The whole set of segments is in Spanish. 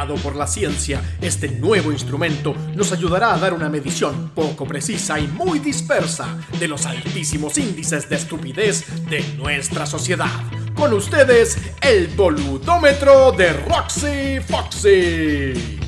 Por la ciencia, este nuevo instrumento nos ayudará a dar una medición poco precisa y muy dispersa de los altísimos índices de estupidez de nuestra sociedad. Con ustedes, el boludómetro de Roxy Foxy.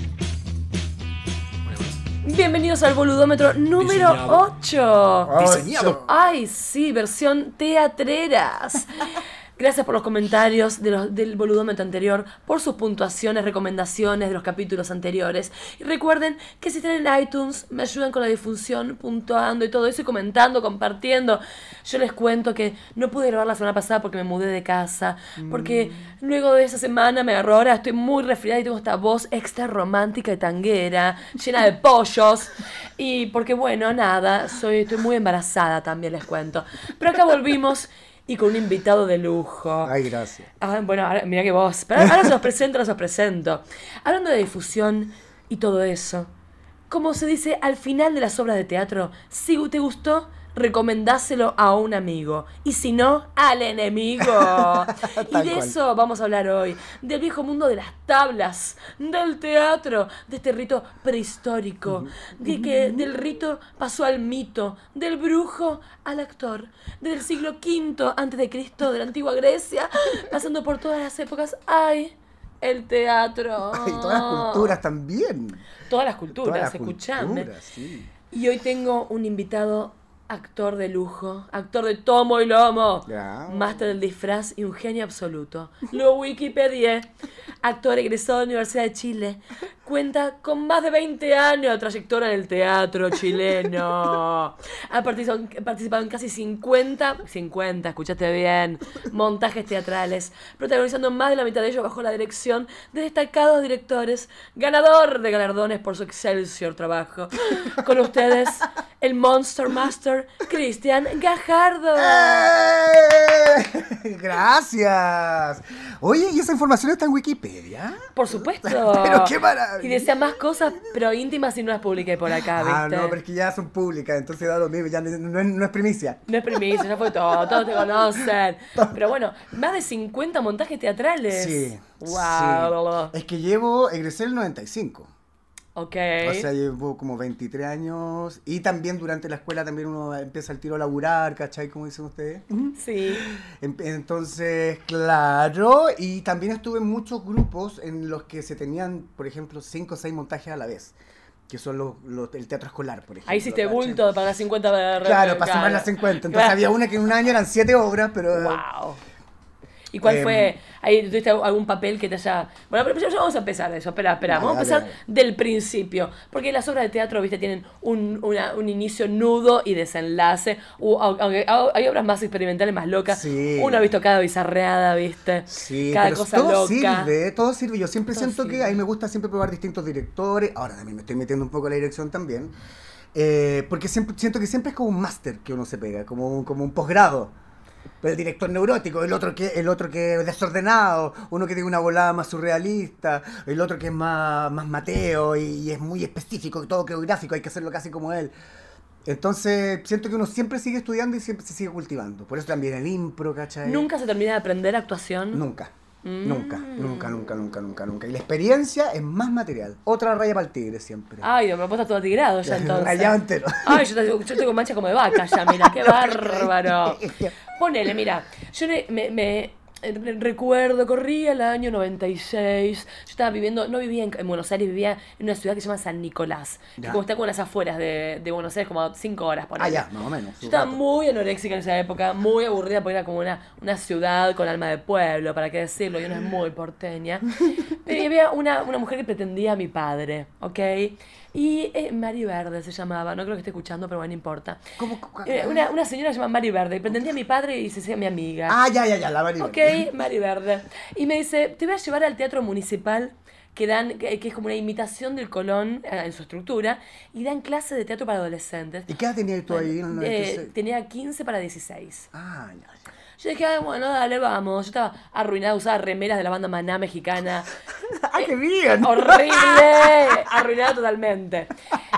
Bienvenidos al boludómetro número Diseñado. 8. Diseñado. Ay, sí, versión teatreras. Gracias por los comentarios de los- del boludómetro anterior, por sus puntuaciones, recomendaciones de los capítulos anteriores. Y recuerden que si están en iTunes, me ayudan con la difusión, puntuando y todo eso, y comentando, compartiendo. Yo les cuento que no pude grabar la semana pasada porque me mudé de casa, porque luego de esa semana me agarró, ahora estoy muy resfriada y tengo esta voz extra romántica y tanguera, llena de pollos. Y porque, bueno, nada, soy, estoy muy embarazada también, les cuento. Pero acá volvimos y con un invitado de lujo. Ay, gracias. Ah, bueno, ahora, mira que vos. Pero ahora se los presento, ahora se los presento. Hablando de difusión y todo eso, como se dice al final de las obras de teatro, si te gustó, recomendáselo a un amigo. Y si no, al enemigo. y de cual. eso vamos a hablar hoy. Del viejo mundo de las tablas, del teatro, de este rito prehistórico, de que del rito pasó al mito, del brujo al actor, del siglo V antes de Cristo, de la antigua Grecia, pasando por todas las épocas. ¡Ay! El teatro. Y todas las culturas también. Todas las culturas, escuchame. culturas, sí. Y hoy tengo un invitado, actor de lujo, actor de tomo y lomo, Ya. máster del disfraz y un genio absoluto. Lo Wikipedia, actor egresado de la Universidad de Chile, cuenta con más de 20 años de trayectoria en el teatro chileno. Ha participado, participado en casi 50, 50, escuchaste bien, montajes teatrales, protagonizando más de la mitad de ellos bajo la dirección de destacados directores, ganador de galardones por su excelsior trabajo. Con ustedes, el Monster Master, Cristian Gajardo. ¡Eh! Gracias. Oye, ¿y esa información está en Wikipedia? Por supuesto. Pero qué maravilla. Y desea más cosas, pero íntimas y no las publiqué por acá, Ah, ¿viste? no, pero es que ya son públicas, entonces da lo mismo, ya no, no es, no es primicia. No es primicia, ya fue todo, todos te conocen. Pero bueno, más de 50 montajes teatrales. Sí. Wow. sí. Es que llevo, egresé el 95. Ok. O sea, llevo como 23 años. Y también durante la escuela también uno empieza el tiro a laburar, ¿cachai? Como dicen ustedes. sí. Em- Entonces, claro, y también estuve en muchos grupos en los que se tenían, por ejemplo, 5 o 6 montajes a la vez, que son los, los- el teatro escolar, por ejemplo. Ahí hiciste bulto para las 50 de Claro, para sumar las 50. Entonces Claro. había una que en un año eran 7 obras, pero... Wow. ¿Y cuál Em, fue? Ahí tuviste algún papel que te haya. Bueno, pero ya vamos a empezar de eso. Espera, espera. Vamos a empezar del principio. Porque las obras de teatro, viste, tienen un, una- un inicio nudo y desenlace. U- au- aunque au- hay obras más experimentales, más locas. Sí. Uno ha visto cada bizarreada, viste. Sí, cada pero cosa todo loca. sirve, todo sirve. Yo siempre Todo siento sirve. que a mí me gusta siempre probar distintos directores. Ahora también me estoy metiendo un poco en la dirección también. Eh, porque siempre, siento que siempre es como un máster que uno se pega, como un, como un posgrado. Pero el director neurótico, el otro que el otro que es desordenado, uno que tiene una volada más surrealista, el otro que es más, más Mateo y, y es muy específico, todo geográfico, hay que hacerlo casi como él. Entonces, siento que uno siempre sigue estudiando y siempre se sigue cultivando. Por eso también el impro, ¿cachai? Nunca se termina de aprender actuación. Nunca. Mm. Nunca, nunca, nunca, nunca, nunca, nunca. Y la experiencia es más material. Otra raya para el tigre siempre. Ay, me puesto todo tirado ya entonces. Rayado entero. Ay, yo, tengo- yo tengo mancha como de vaca ya, mira, qué bárbaro. Ponele, mira, yo me, me, recuerdo, corría el año 96, yo estaba viviendo, no vivía en, en Buenos Aires, vivía en una ciudad que se llama San Nicolás, que como está como en las afueras de, de Buenos Aires, como a 5 horas por Ah, ya, más o menos. Yo estaba rato. muy anoréxica en esa época, muy aburrida porque era como una, una ciudad con alma de pueblo, para qué decirlo, y una es muy porteña. Pero había una, una mujer que pretendía a mi padre, ¿ok? Y eh, Mari Verde se llamaba, no creo que esté escuchando, pero bueno, no importa. ¿Cómo? Eh, Una, una señora se llama Mari Verde, y pretendía a mi padre y se hacía mi amiga. Ah, ya, ya, ya, la Mari. Ok, Mari Verde. Y me dice, te voy a llevar al teatro municipal que dan, que, que es como una imitación del Colón eh, en su estructura, y dan clases de teatro para adolescentes. ¿Y qué edad tenías tú ahí en el Eh, 96? tenía 15 para 16. Ah, ya, ya. Yo dije, "Ay, bueno, dale, vamos. Yo estaba arruinada, usaba remeras de la banda Maná mexicana. ¡Ah, qué bien! Horrible, arruinada totalmente.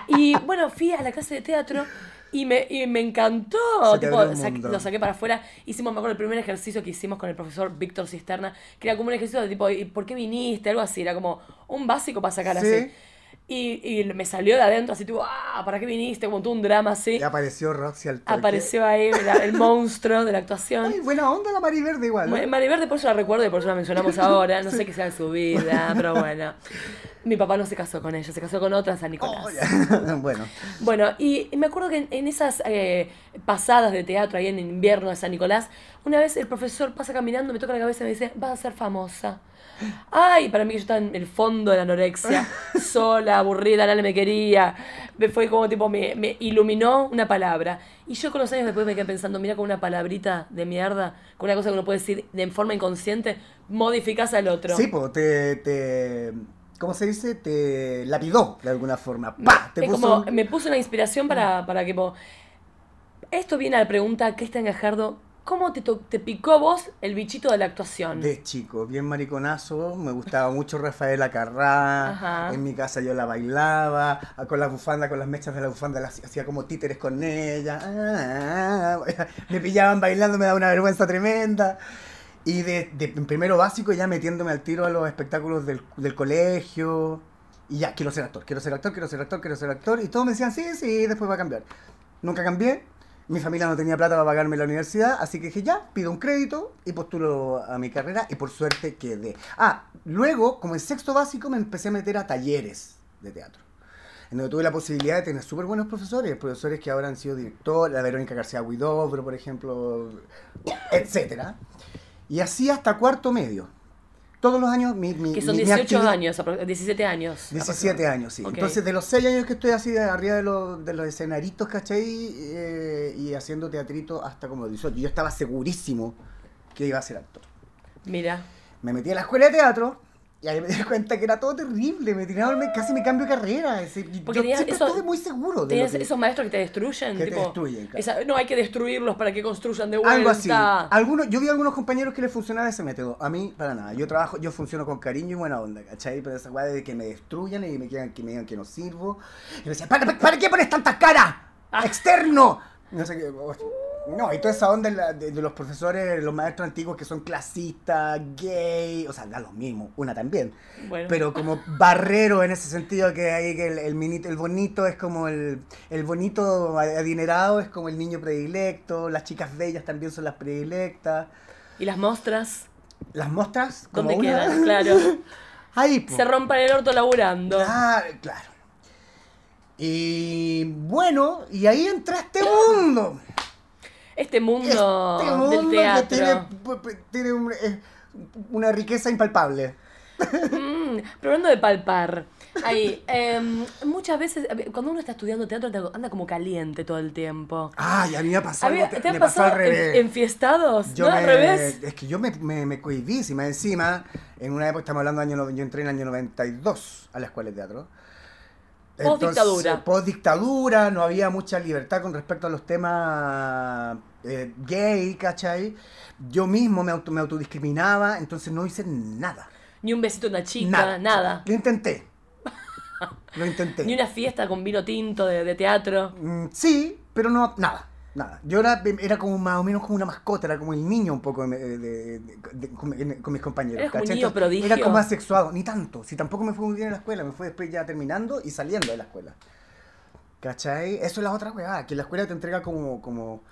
Y bueno, fui a la clase de teatro Y me, y me encantó. Tipo, sa- lo saqué para afuera. Hicimos, me acuerdo, el primer ejercicio que hicimos con el profesor Víctor Cisterna, que era como un ejercicio de tipo, ¿y por qué viniste? Algo así, era como un básico para sacar Sí. así. Y, y me salió de adentro así, tipo, ah, ¿para qué viniste? Como todo un drama así. Y apareció Roxy al toque. Apareció ahí la- el monstruo de la actuación. Ay, buena onda la Mari Verde igual. ¿no? Bueno, Mariverde por eso la recuerdo y por eso la mencionamos ahora. No sé qué sea de su vida, pero bueno. Mi papá no se casó con ella, se casó con otra San Nicolás. Oh, bueno, Bueno, y y me acuerdo que en, en esas eh, pasadas de teatro ahí en invierno de San Nicolás, una vez el profesor pasa caminando, me toca la cabeza y me dice, vas a ser famosa. Ay, para mí yo estaba en el fondo de la anorexia, sola, aburrida, nadie me quería. Me fue como tipo, me, me iluminó una palabra. Y yo con los años después me quedé pensando, mira con una palabrita de mierda, con una cosa que uno puede decir de forma inconsciente, modificás al otro. sí, pues te, te. ¿Cómo se dice? Te lapidó de alguna forma. ¡Pah! Te es puso como, me puso una inspiración para, para que... po- Esto viene a la pregunta, Cristian Gajardo, ¿cómo te, te picó vos el bichito de la actuación? De chico, bien mariconazo, me gustaba mucho Rafaela Carrá, Ajá. en mi casa yo la bailaba, ah, con la bufanda, con las mechas de la bufanda, las hacía como títeres con ella, ah, me pillaban bailando, me daba una vergüenza tremenda. Y de, de primero básico ya metiéndome al tiro a los espectáculos del, del colegio, y ya, quiero ser actor, quiero ser actor, quiero ser actor, quiero ser actor, y todos me decían, sí, sí, después va a cambiar. Nunca cambié, mi familia no tenía plata para pagarme la universidad, así que dije, ya, pido un crédito y postulo a mi carrera y por suerte quedé. Ah, luego, como en sexto básico, me empecé a meter a talleres de teatro. En donde tuve la posibilidad de tener súper buenos profesores, profesores que ahora han sido director, la Verónica García Huidobro, por ejemplo, etcétera. Y así hasta cuarto medio. Todos los años, mi, mi, que son mi- mi 18 actividad- años, apro- 17 años. 17 años, sí. Entonces, de los 6 años que estoy así de arriba de los, de los escenaritos, ¿cachai? Eh, y haciendo teatrito hasta como los 18. Yo estaba segurísimo que iba a ser actor. Mira, Me metí a la escuela de teatro y ahí me di cuenta que era todo terrible. Me tiraron, casi me cambio de carrera. Yo Porque tenías siempre eso- estuve muy seguro de lo ¿tenías que- esos maestros que te destruyen? Que te destruyen, claro. esa- no, hay que destruirlos para que construyan de vuelta. Algo así. Algunos, yo vi a algunos compañeros que les funcionaba ese método. A mí, para nada. Yo trabajo, yo funciono con cariño y buena onda, ¿cachai? Pero esa weá de que me destruyan y me, quieran, que me digan que no sirvo. Y me decían, ¿para, para, para qué pones tantas caras? Ah. ¡Externo! No sé qué. No, y toda esa onda de, la- de- de los profesores, los maestros antiguos que son clasistas, gay, o sea, da lo mismo, una también. Bueno. Pero como barrero en ese sentido que hay que el, el, minito- el bonito es como el, el bonito adinerado es como el niño predilecto, las chicas bellas también son las predilectas. ¿Y las mostras? Las mostras, ¿Dónde una- quedan? Claro. Ahí, po. Se rompan el orto laburando. Claro, claro. Y bueno, y ahí entra este mundo. Este mundo, este mundo del teatro. que tiene, tiene un- eh, una riqueza impalpable. Mm, pero hablando de palpar, ahí, em, muchas veces, cuando uno está estudiando teatro, anda- como caliente todo el tiempo. Ay, a mí me ha pasado, que- ¿Te ha pasó al pasado revés. en- enfiestados? Yo ¿No? me, Al revés. Es que yo me, me, me cohibí, encima, encima, en una época, estamos hablando año, yo entré en el año 92 a la escuela de teatro. Post-dictadura. Post dictadura, no había mucha libertad con respecto a los temas eh, gay, ¿cachai? Yo mismo me, auto, me autodiscriminaba, entonces no hice nada. Ni un besito a una chica, Nada. nada. Lo intenté. Lo intenté. Ni una fiesta con vino tinto de, de teatro. Mm, sí, pero no, nada. Nada. Yo era, era como más o menos como una mascota, era como el niño un poco de- de- de- de- con, con mis compañeros. Un niño prodigio. Era como asexuado, ni tanto. Si tampoco me fue muy bien en la escuela, me fue después ya terminando y saliendo de la escuela. ¿Cachai? Eso es la otra weá, que la escuela te entrega como, como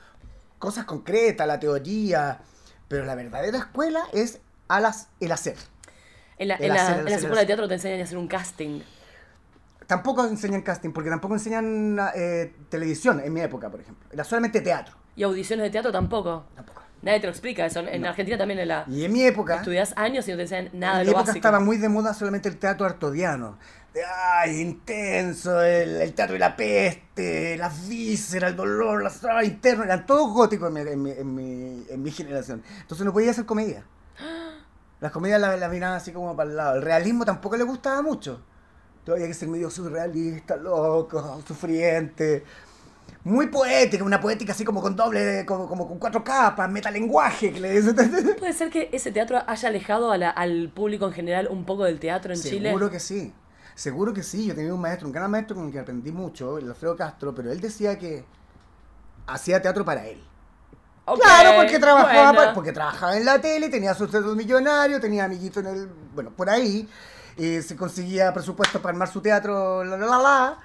cosas concretas, la teoría, pero la verdadera escuela es a las, el hacer. En la, El en la- hacer, en la hacer, escuela de el teatro te enseñan a hacer un casting. Tampoco enseñan casting, porque tampoco enseñan eh, televisión en mi época, por ejemplo. Era solamente teatro. Y audiciones de teatro tampoco. Tampoco. Nadie te lo explica eso. En Argentina también en la... Y en mi época... Estudias años y no te enseñan nada de en mi lo época básico. estaba muy de moda solamente el teatro artodiano. Ay, intenso, el, el teatro de la peste, las vísceras, el dolor, las trabas internas, eran todos góticos en mi, en mi, en mi, en mi generación. Entonces no podía hacer comedia. Las comedias las las miraban así como para el lado. El realismo tampoco le gustaba mucho. Todavía que ser medio surrealista, loco, sufriente. Muy poética, una poética así como con doble, como, como con cuatro capas, metalenguaje, que le dicen. ¿Puede ser que ese teatro haya alejado a la- al público en general un poco del teatro en Chile? Seguro que sí. Seguro que sí. Yo tenía un maestro, un gran maestro con el que aprendí mucho, el Alfredo Castro, pero él decía que hacía teatro para él. Claro, porque trabajaba, bueno. porque trabajaba en la tele, tenía sus millonarios, tenía amiguitos en el, bueno, por ahí, eh, se conseguía presupuesto para armar su teatro, la la la la.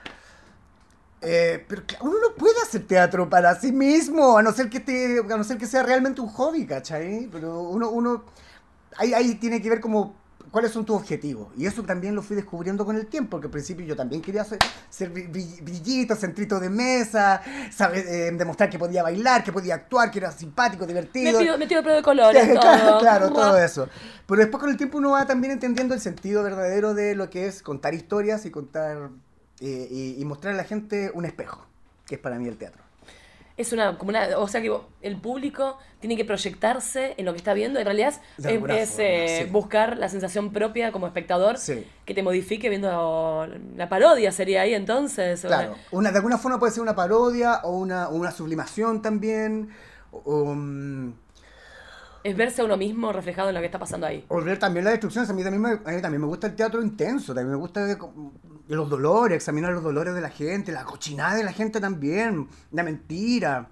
Eh, pero uno no puede hacer teatro para sí mismo, a no ser que te, a no ser que sea realmente un hobby, ¿cachai? Pero uno, uno, ahí, ahí tiene que ver como cuáles son tus objetivos. Y eso también lo fui descubriendo con el tiempo, porque al principio yo también quería ser, ser bri- bri- brillito, centrito de mesa, saber, eh, demostrar que podía bailar, que podía actuar, que era simpático, divertido. Metido, metido de colores, claro, todo. claro, Buah. todo eso. Pero después con el tiempo uno va también entendiendo el sentido verdadero de lo que es contar historias y contar eh, y, y mostrar a la gente un espejo, que es para mí el teatro. Es una, como una, o sea que el público tiene que proyectarse en lo que está viendo. En realidad es, forma, eh, sí. buscar la sensación propia como espectador Sí. que te modifique viendo la parodia, sería ahí entonces. Claro, una- de alguna forma puede ser una parodia o una, o una sublimación también, o, mm, es verse a uno mismo reflejado en lo que está pasando ahí. o ver también las destrucciones. A mí también me, a mí también me gusta el teatro intenso, también me gusta los dolores, examinar los dolores de la gente, la cochinada de la gente también, la mentira.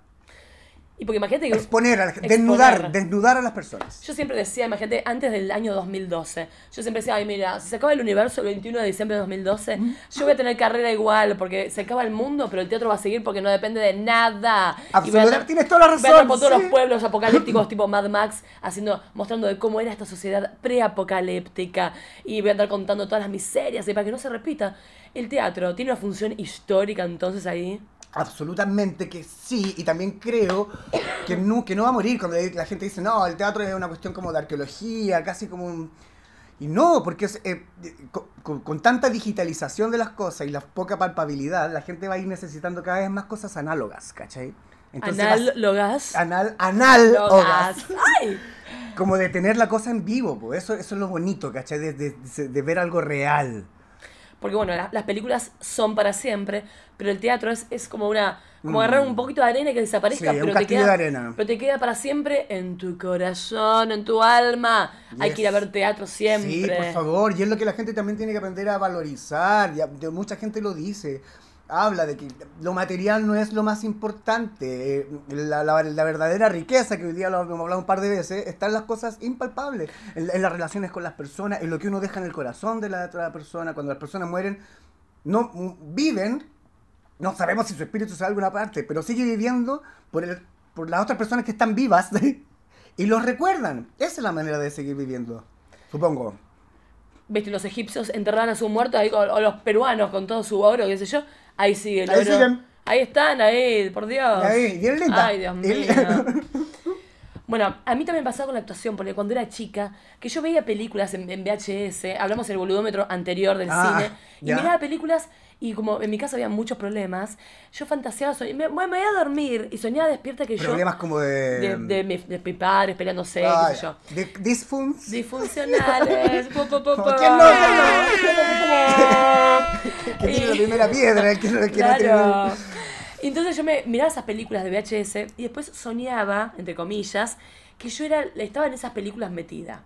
Y porque imagínate que Exponer, a la, desnudar, desnudar a las personas. yo siempre decía, imagínate, antes del año 2012, yo siempre decía, ay, mira, si se acaba el universo el 21 de diciembre de 2012, yo voy a tener carrera igual, porque se acaba el mundo, pero el teatro va a seguir porque no depende de nada. Absolutamente, tienes toda la Voy a razón, por todos sí. los pueblos apocalípticos tipo Mad Max, haciendo, mostrando de cómo era esta sociedad preapocalíptica. Y voy a andar contando todas las miserias, y para que no se repita. El teatro tiene una función histórica entonces ahí. Absolutamente que sí, y también creo que no, que no va a morir cuando la gente dice, no, el teatro es una cuestión como de arqueología, casi como un... Y no, porque es, eh, con, con- tanta digitalización de las cosas y la poca palpabilidad, la gente va a ir necesitando cada vez más cosas análogas, ¿cachai? Análogas. Anal, análogas. Logas. ¡Ay! Como de tener la cosa en vivo, pues eso, eso es lo bonito, ¿cachai? De- de- de ver algo real. Porque bueno, la- las películas son para siempre, pero el teatro es, es como una como Mm. agarrar un poquito de arena y que desaparezca, Sí, un pero, te queda, de arena. pero te queda para siempre en tu corazón, en tu alma. Hay que ir a ver teatro siempre. Sí, por favor, y es lo que la gente también tiene que aprender a valorizar, ya, de- mucha gente lo dice, habla de que lo material no es lo más importante, eh, la, la- la verdadera riqueza, que hoy día lo hemos hablado un par de veces, está en las cosas impalpables, en, las relaciones con las personas, en lo que uno deja en el corazón de la otra persona, cuando las personas mueren, no mm, viven, no sabemos si su espíritu sale a alguna parte, pero sigue viviendo por, el, por las otras personas que están vivas y los recuerdan. Esa es la manera de seguir viviendo, supongo. ¿Viste? Los egipcios enterraban a su muerto ahí, con- o los peruanos con todo su oro, qué sé yo. Ahí sigue el Ahí siguen. Ahí están, ahí, por Dios. Ahí, bien linda. Ay, Dios Bien- mío. Bueno, a mí también pasaba con la actuación, porque cuando era chica, que yo veía películas en, en VHS, hablamos del boludómetro anterior del Ah, cine, y miraba películas y como en mi casa había muchos problemas, yo fantaseaba, soñ- me, me voy a dormir y soñaba despierta que Problemas yo... como de... De, de, mi- de mis padres peleándose, Ah, qué sé yo. De disfunts. Disfuncionales. po, po, po. ¿Quién no? Tiene la primera piedra, el que, el que no Claro. tiene... Entonces yo me miraba esas películas de VHS y después soñaba, entre comillas, que yo era, estaba en esas películas metida.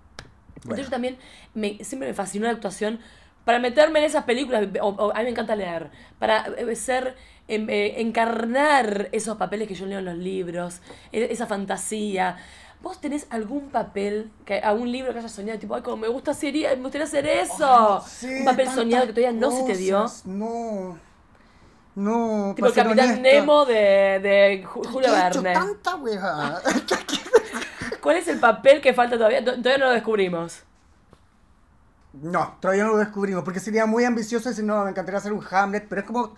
Entonces yo también me, siempre me fascinó la actuación para meterme en esas películas, o, o- a mí me encanta leer, para eh, ser, em, eh, encarnar esos papeles que yo leo en los libros, e- esa fantasía. ¿Vos tenés algún papel, que, algún libro que hayas soñado, tipo, ay, como me gusta hacer, me gustaría hacer eso? Sí, Un papel soñado que todavía no se te dio. No. No. Tipo el Capitán honesta. Nemo de, de Ju- Julio He Verne. tanta weá. ¿Cuál es el papel que falta todavía? To- Todavía no lo descubrimos. No, todavía no lo descubrimos, porque sería muy ambicioso decir, no, me encantaría hacer un Hamlet, pero es como,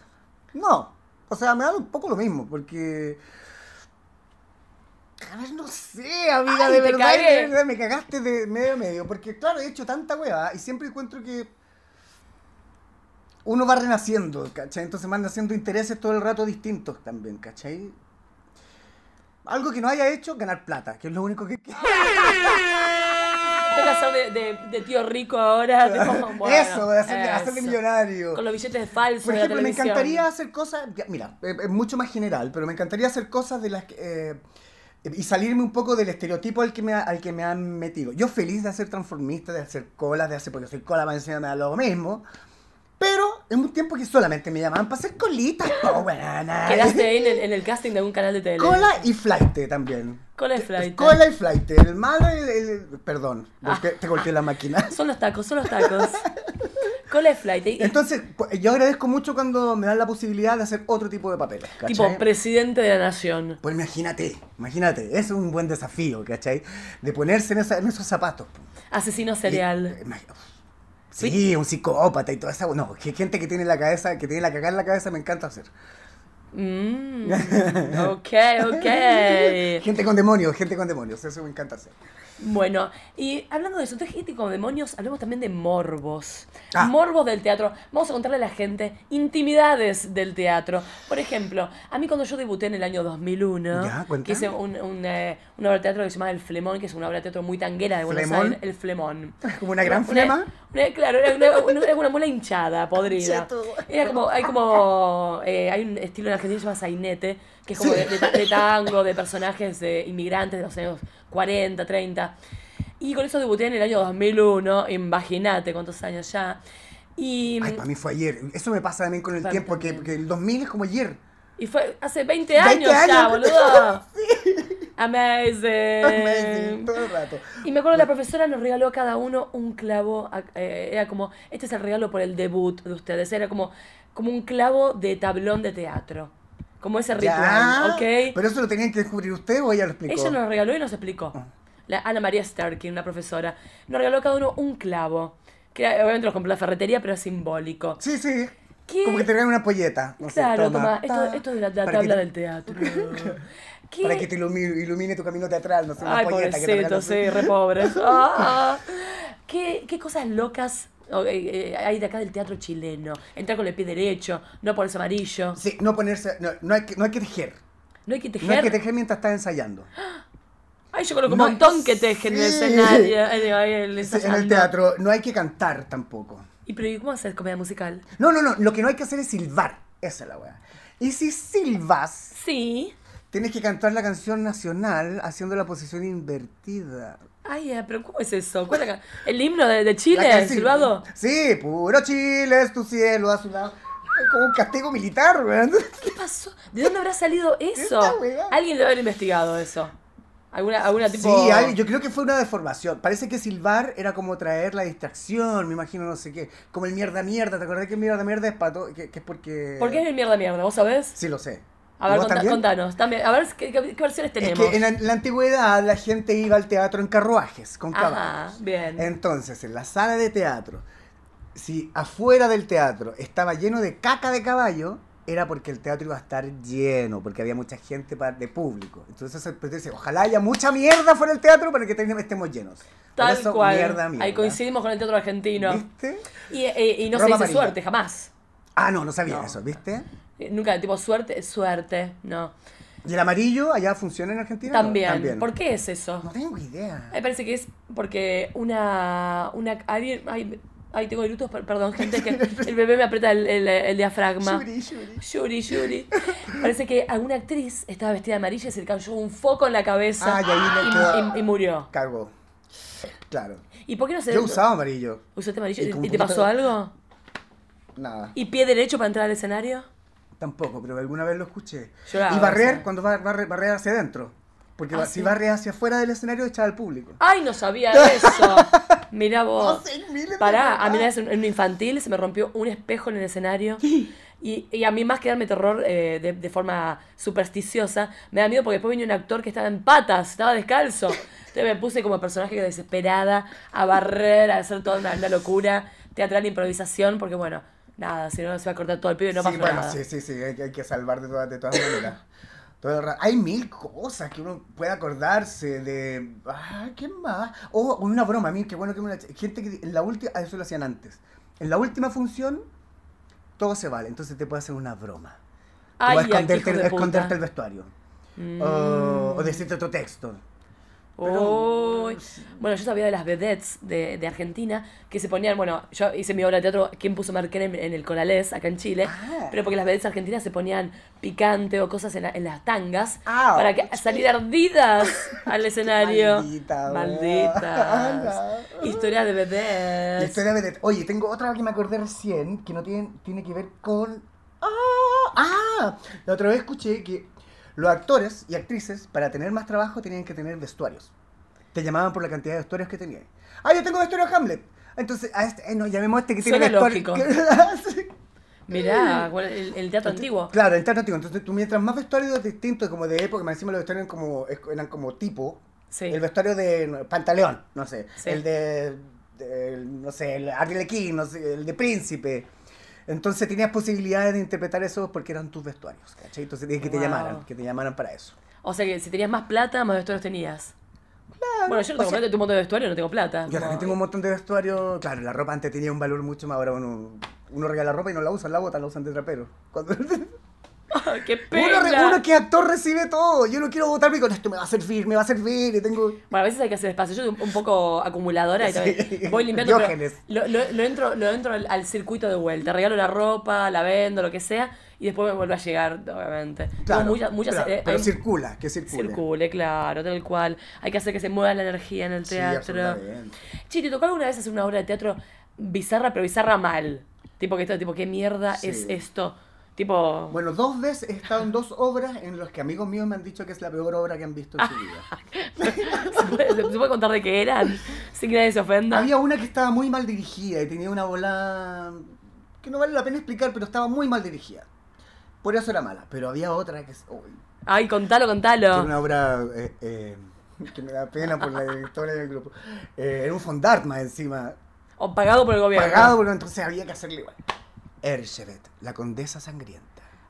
no, o sea, me da un poco lo mismo, porque... A ver, no sé, amiga, Ay, de te verdad, cagué. de verdad, me cagaste de medio a medio, porque claro, he hecho tanta hueva y siempre encuentro que uno va renaciendo, ¿cachai? Entonces van naciendo intereses todo el rato distintos también, ¿cachai? Algo que no haya hecho, ganar plata, que es lo único que... Hacer de, de- de tío rico ahora. bueno, eso, de hacer, eso. millonario. Con los billetes falsos Por de la ejemplo, me encantaría hacer cosas, mira, eh, es mucho más general, pero me encantaría hacer cosas de las que... eh, y salirme un poco del estereotipo al que, me, al que me han metido. Yo feliz de hacer transformista, de hacer colas, de hacer, porque soy cola, más encima me da lo mismo. Pero en un tiempo que solamente me llamaban para hacer colitas, po, buena. Quedaste ahí en el, en el casting de algún canal de tele. Cola y flight también. Cola y flight. Cola y flight. El malo y el, el- Perdón, Ah. te golpeé la máquina. Son los tacos, son los tacos. Cola y flight. y- Entonces, pues, yo agradezco mucho cuando me dan la posibilidad de hacer otro tipo de papeles. ¿cachai? tipo presidente de la nación. Pues imagínate, imagínate, es un buen desafío, ¿cachai? De ponerse en, esa- en esos zapatos. Asesino Y- serial. eh, imag- Sí, un psicópata y toda esa. No, que gente que tiene la cabeza, que tiene la cagada en la cabeza, me encanta hacer. Mm, ok, ok. Gente con demonios, gente con demonios, eso me encanta hacer. Bueno, y hablando de eso, gente con demonios, hablemos también de morbos. Ah. Morbos del teatro. Vamos a contarle a la gente intimidades del teatro. Por ejemplo, a mí cuando yo debuté en el año 2001, Ya, que hice un, un, eh, una obra de teatro que se llama El Flemón, que es una obra de teatro muy tanguera de Buenos ¿Flemón? Aires. El Flemón. Como una gran flema. una- claro, era una, una, era una muela hinchada, podrida. Era como, hay como, eh, hay un estilo en Argentina que se llama sainete, que es como Sí. de, de de tango, de personajes de inmigrantes de los años 40, 30. Y con eso debuté en el año 2001, imagínate cuántos años ya. Y, Ay, para mí fue ayer. Eso me pasa también con el tiempo, que, también. que el 2000 es como ayer. y fue hace 20 años, 20 ya, años. boludo. Amazing. Amazing, todo el rato. Y me acuerdo la profesora nos regaló a cada uno un clavo, eh, era como, este es el regalo por el debut de ustedes, era como, como un clavo de tablón de teatro, como ese ritual, ¿ok? Pero eso lo tenían que descubrir usted o ella lo explicó. Ella nos regaló y nos explicó. Ah. La Ana María Starkin, una profesora, nos regaló cada uno un clavo, que obviamente los compró en la ferretería, pero es simbólico. Sí, sí. ¿Qué? Como que te regalan una polleta. no sé, Claro, toma, toma, esto, ta, esto es de la, tabla te- del teatro. ¿Qué? Para que te ilumine, ilumine tu camino teatral, no sé, una Ay, polleta que te pobrecito, regalan. sí, re pobres. Ah, ¿Qué, ¿Qué cosas locas hay de acá del teatro chileno? Entrar con el pie derecho, no ponerse amarillo. Sí, no ponerse, no, no hay que, no hay que tejer. No hay que tejer. No hay que tejer mientras estás ensayando. Ay, yo conozco un montón que tejen en el escenario. eh, ahí, el Sí, en el teatro no hay que cantar tampoco. ¿Y pero ¿y cómo hacer comedia musical? No, no, no, lo que no hay que hacer es silbar. Esa es la weá. Y si silbas, Sí. tienes que cantar la canción nacional haciendo la posición invertida. Ay, eh, pero ¿cómo es eso? ¿Cuál es ¿El himno de, Chile, canción- silbado? Sí, puro Chile es tu cielo azulado. Como un castigo militar, weón. ¿Qué pasó? ¿De dónde habrá salido eso? Alguien debe haber investigado eso. ¿Alguna, alguna tipo...? Sí, yo creo que fue una deformación. Parece que silbar era como traer la distracción, me imagino, no sé qué. Como el mierda mierda, ¿te acordás que el mierda mierda es pato? Que, que es porque... ¿Por qué es el mierda mierda? ¿Vos sabés? Sí, lo sé. A ver, contanos. También, a ver, ¿qué, qué- qué versiones Es tenemos? que en la, en la antigüedad la gente iba al teatro en carruajes, con Ajá, caballos. bien. Entonces, en la sala de teatro, si afuera del teatro estaba lleno de caca de caballo, era porque el teatro iba a estar lleno, porque había mucha gente pa- de público. Entonces, dice, ojalá haya mucha mierda fuera del teatro para que estemos llenos. Tal eso, cual. Mierda, mierda. Ahí coincidimos con el teatro argentino. ¿Viste? Y, eh, y no Roma se dice amarilla. suerte, jamás. Ah, no, no sabía No. eso, ¿viste? Eh, Nunca, tipo, suerte, suerte, no. ¿Y el amarillo allá funciona en Argentina? También. ¿Por qué es eso? No tengo idea. Me parece que es porque una. una alguien. Ay, ay, tengo per- perdón, gente, que el bebé me aprieta el, el- el diafragma. Shuri, shuri. Yuri, Yuri. Parece que alguna actriz estaba vestida de amarilla y se le cayó un foco en la cabeza Ah, y ahí quedó- y, y murió. Cagó. Claro. ¿Y por qué no se Yo usaba amarillo. ¿Usaste amarillo? Y ¿Y, y te pasó algo? Nada. ¿Y pie derecho para entrar al escenario? Tampoco, pero alguna vez lo escuché. Yo y barrer, sí. cuando va, barre, barrer hacia adentro. Porque Ah, va- sí. si barre hacia afuera del escenario, echaba al público. ¡Ay, no sabía eso! Mira vos. No Pará, a mí una vez en en un infantil se me rompió un espejo en el escenario. Y, y a mí más que darme terror eh, de, de forma supersticiosa, me da miedo porque después vino un actor que estaba en patas, estaba descalzo. Entonces me puse como personaje desesperada a barrer, a hacer toda una, una locura, teatral improvisación, porque bueno, nada, si no se va a cortar todo el pibe y no sí, pasa bueno, nada. sí, sí, sí, hay, que- hay que salvar de todas, de todas maneras. Todo hay mil cosas que uno puede acordarse de. Ah, ¿qué más? O una broma, a mí, qué bueno que me la. Gente que en la última. Eso lo hacían antes. En la última función, todo se vale. Entonces te puede hacer una broma. Ay, o esconderte, esconderte el vestuario. Mm. O, o decirte otro texto. Oh. Bueno, yo sabía de las vedettes de, de Argentina que se ponían, bueno, yo hice mi obra de teatro, ¿Quién puso Merkel en, en el Coralés, acá en Chile? Ah. Pero porque las vedettes argentinas se ponían picante o cosas en, la- en las tangas Ah, para que, salir ardidas al escenario. Maldita. Malditas. No. Historia de vedettes. historia de... Oye, tengo otra que me acordé recién que no tiene, tiene que ver con... ¡Ah! ¡Ah! La otra vez escuché que los actores y actrices, para tener más trabajo, tenían que tener vestuarios. Te llamaban por la cantidad de vestuarios que tenían. ¡Ah, yo tengo vestuario de Hamlet! Entonces, a este, eh, no, llamemos a este que tiene vestuario. lógico. Sí. Mirá, el, el teatro antiguo. Claro, el teatro antiguo. Entonces, tú mientras más vestuarios distintos, como de época, más encima los vestuarios eran como, eran como tipo. Sí. El vestuario de Pantaleón, no sé. Sí. El de, de- no sé, el Arlequín, no sé, el de Príncipe. Entonces tenías posibilidades de interpretar eso porque eran tus vestuarios, ¿cachai? Entonces tenías que te llamaran, que te llamaran para eso. O sea que si tenías más plata, más vestuarios tenías. bueno, yo no tengo sea- un montón de vestuario, no tengo plata. Yo también tengo un montón de vestuario. Claro, la ropa antes tenía un valor mucho más. Ahora uno, uno regala ropa y no la usa, la bota, la usan de trapero. Cuando- ¡Qué uno, pena! uno que actor recibe todo. Yo no quiero votarme con esto, me va a servir, me va a servir. Y tengo. Bueno, a veces hay que hacer espacio. Yo soy un, un poco acumuladora y Sí. voy limpiando. pero lo, lo- lo entro, lo entro al, al circuito de vuelta. Regalo la ropa, la vendo, lo que sea, y después me vuelve a llegar, obviamente. Claro, muchas, muchas, claro, eh, pero hay- circula, que circule. circule, claro, tal cual. Hay que hacer que se mueva la energía en el Sí, teatro. Che, ¿te tocó alguna vez hacer una obra de teatro bizarra, pero bizarra mal? Tipo que esto, tipo, ¿qué mierda Sí. es esto? Tipo. Bueno, dos veces he estado en dos obras en las que amigos míos me han dicho que es la peor obra que han visto en su vida. ¿se, puede, se puede contar de qué eran? Sin que nadie se ofenda. Había una que estaba muy mal dirigida y tenía una bola que no vale la pena explicar, pero estaba muy mal dirigida. Por eso era mala. Pero había otra que es Ay, contalo, contalo. era una obra eh, eh, que me da pena por la directora del grupo. Eh, era un fondart más encima. O pagado por el gobierno. Pagado, porque entonces había que hacerle igual. Erchebet, la condesa sangrienta.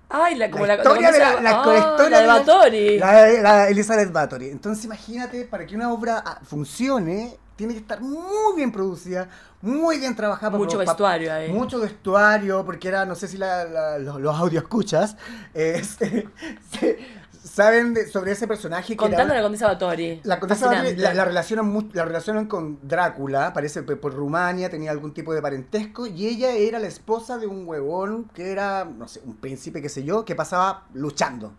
Ay, la, como la la, historia de la, la, Ah, la historia la de Bathory. La, la Elizabeth Bathory. Entonces imagínate, para que una obra ah, funcione, tiene que estar muy bien producida, muy bien trabajada. Mucho pa- vestuario ahí. Mucho vestuario, porque era, no sé si la- la- los, los audio escuchas, eh, se- se- saben de- sobre ese personaje Contando la condesa Bathory. La condesa Fascinante. la, la relacionan la relacionan con Drácula, parece que por Rumania, tenía algún tipo de parentesco, y ella era la esposa de un huevón que era, no sé, un príncipe, qué sé yo, que pasaba luchando.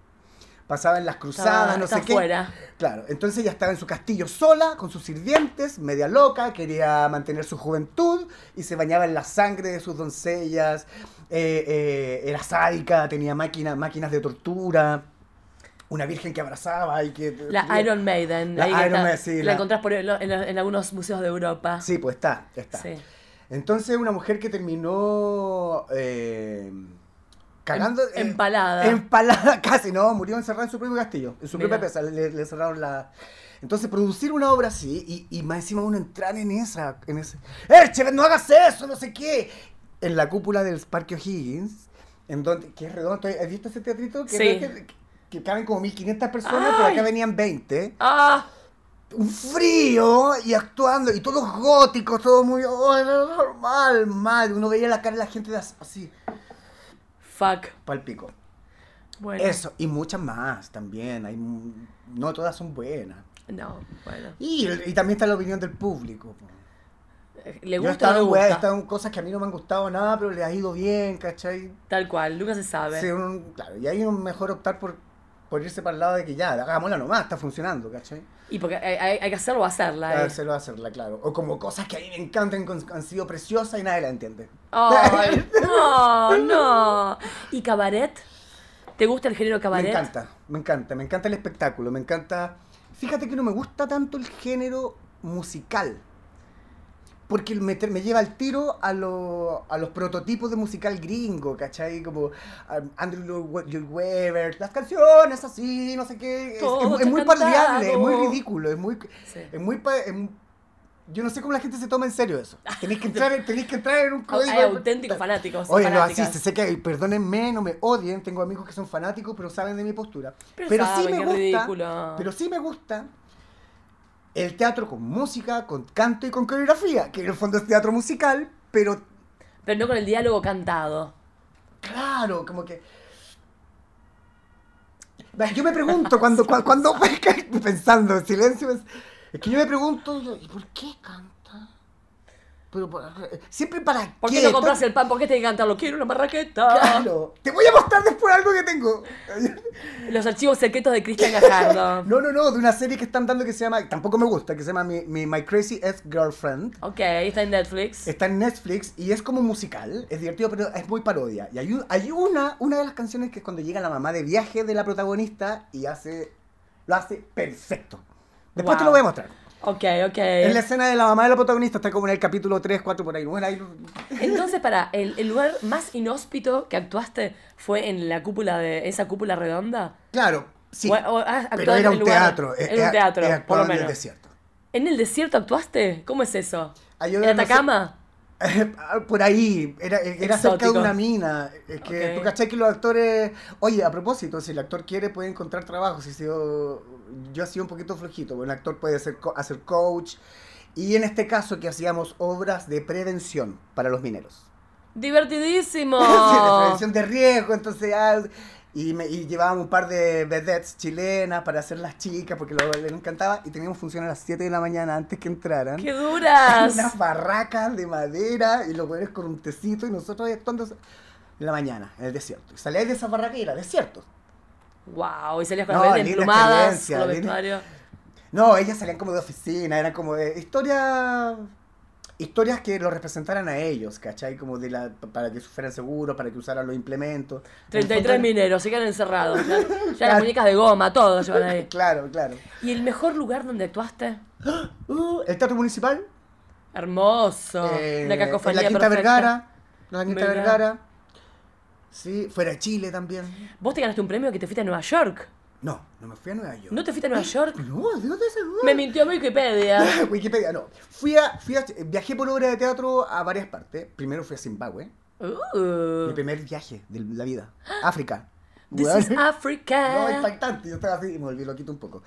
Pasaba en las cruzadas, no sé qué. Claro, entonces ella estaba en su castillo sola, con sus sirvientes, media loca, quería mantener su juventud y se bañaba en la sangre de sus doncellas, eh, eh, era sádica, tenía máquina, máquinas de tortura, una virgen que abrazaba y que... La Iron Maiden. La Iron está. Maiden, sí, La, la- encontrás por, en, algunos museos de Europa. Sí, pues está, está. Sí. Entonces una mujer que terminó eh, cagando... Em- eh, empalada. Empalada, casi, no, murió encerrada en su propio castillo, en su Mira. propia pieza, le, le cerraron la... Entonces producir una obra así y, y más encima uno entrar en esa, en ese... ¡Erchevet, no hagas eso, no sé qué! En la cúpula del Parque O'Higgins, en donde, que es redondo, ¿has visto ese teatrito? Que, Sí. que, que caben como 1500 personas, pero acá venían 20 ¡Ah! un frío y actuando y todos góticos, todo muy oh, normal, mal. Uno veía la cara de la gente así, Fuck. pal pico. Bueno. Eso, y muchas más también. Hay, no todas son buenas. No, bueno. Y, y también está la opinión del público. po. ¿Le Yo he gusta o estado, no en weas, he estado en cosas que a mí no me han gustado nada, pero le ha ido bien, ¿cachai? Tal cual, nunca se sabe. Sí, un- claro, y ahí uno mejor optar por, por irse para el lado de que ya, hagámosla nomás, está funcionando, ¿cachai? Y porque hay, hay- hay que hacerlo o hacerla. eh. Hacerlo, hacerla, claro. O como cosas que a mí me encantan, que han sido preciosas y nadie la entiende. Ay, no, no. ¿Y cabaret? ¿Te gusta el género cabaret? Me encanta, me encanta, me encanta el espectáculo, me encanta... Fíjate que no me gusta tanto el género musical. Porque me, me lleva al tiro a, lo- a los prototipos de musical gringo, ¿cachai? Como um, Andrew Lloyd Webber, las canciones así, no sé qué. Es, es- es muy parodiable, es muy ridículo, es muy... Sí. Es muy es yo no sé cómo la gente se toma en serio eso. Tenéis que entrar, en- tenéis que entrar en un código... Hay auténticos fanáticos. Oye, no, así, sé que, perdónenme, no me odien, tengo amigos que son fanáticos, pero saben de mi postura. Pero Pero, sí saben me que es gusta, ridículo. pero sí me gusta el teatro con música, con canto y con coreografía, que en el fondo es teatro musical, pero Pero no con el diálogo cantado. claro, como que... Yo me pregunto cuando, cuando, cuando pensando en silencio, es- que yo me pregunto, ¿y por qué canta? Pero, siempre para ¿Por qué? qué no compras el pan? ¿Por qué te encanta? Lo quiero, una marraqueta. Claro. Te voy a mostrar después algo que tengo. Los archivos secretos de Cristian Gajardo. No, no, no, de una serie que están dando que se llama, tampoco me gusta, que se llama Mi, Mi- My Crazy Ex-Girlfriend. Ok, está en Netflix. Está en Netflix y es como musical, es divertido, pero es muy parodia. Y hay, un- hay una, una de las canciones que es cuando llega la mamá de viaje de la protagonista y hace, lo hace perfecto. Después te lo voy a mostrar. Ok, ok. Es la escena de la mamá de la protagonista, está como en el capítulo 3, 4 por ahí. Bueno, ahí- Entonces, para, el, el lugar más inhóspito que actuaste fue en la cúpula de esa cúpula redonda. Claro, sí. O- o has pero era en un lugar- teatro. Era un teatro, he por lo en el menos. desierto. ¿En el desierto actuaste? ¿Cómo es eso? Ah, yo ¿En no sé- Atacama? Por ahí, era, era cerca de una mina. Es que Ok. tú cachai que los actores. Oye, a propósito, si el actor quiere, puede encontrar trabajo. Si sido- yo sido un poquito flojito. Un actor puede hacer, co- hacer coach. Y en este caso, que hacíamos obras de prevención para los mineros. ¡Divertidísimo! Sí, de prevención de riesgo. Entonces, ah, y, me, y llevábamos un par de vedettes chilenas para hacer las chicas, porque lo, les encantaba. Y teníamos función a las 7 de la mañana antes que entraran. ¡Qué duras! unas barracas de madera y los güeyes con un tecito y nosotros actuando en la mañana, en el desierto. Y salíais de esa barraca y era desierto. ¡Wow! Y salías con No, las linda emplumadas, con los vestuarios. No, ellas salían como de oficina, eran como de historias historias que lo representaran a ellos, ¿cachai? Como de la para que fueran seguros, para que usaran los implementos. En el 33 fondo- mineros, se quedan encerrados. Ya, ya las muñecas de goma, todos llevan ahí. Claro, claro. ¿Y el mejor lugar donde actuaste? Uh, el Teatro Municipal, Hermoso. eh, Una cacofonía en la Quinta perfecta. Vergara, la Quinta. Vergara. Sí, fuera de Chile también. Vos te ganaste un premio que te fuiste a Nueva York. No, no me fui a Nueva York. ¿No te fuiste a Nueva York? No, ¿de dónde se Me mintió Wikipedia. Wikipedia, no. Fui a, fui a, viajé por obra de teatro a varias partes. Primero fui a Zimbabue. Mi Uh, primer viaje de la vida. África. This is Africa. No, impactante. Yo estaba así y me volví loquito un poco.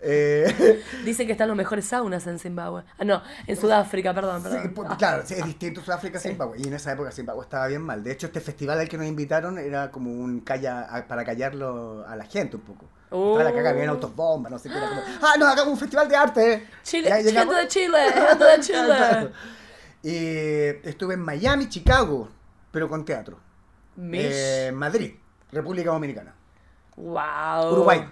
Eh, Dicen que están los mejores saunas en Zimbabue. Ah, no, en Sudáfrica, perdón, sí, perdón. pues, Ah. claro, sí, es distinto Sudáfrica a Sí. Zimbabue. Y en esa época Zimbabue estaba bien mal. De hecho, este festival al que nos invitaron era como un calla para callarlo a la gente un poco. Oh. La caga, habían autos bombas, no sé qué. Era como, ah, no, hagamos un festival de arte. Chile, gente de Chile, gente de Chile. Claro. Y estuve en Miami, Chicago, pero con teatro. Mish. Eh, Madrid, República Dominicana. wow. Uruguay.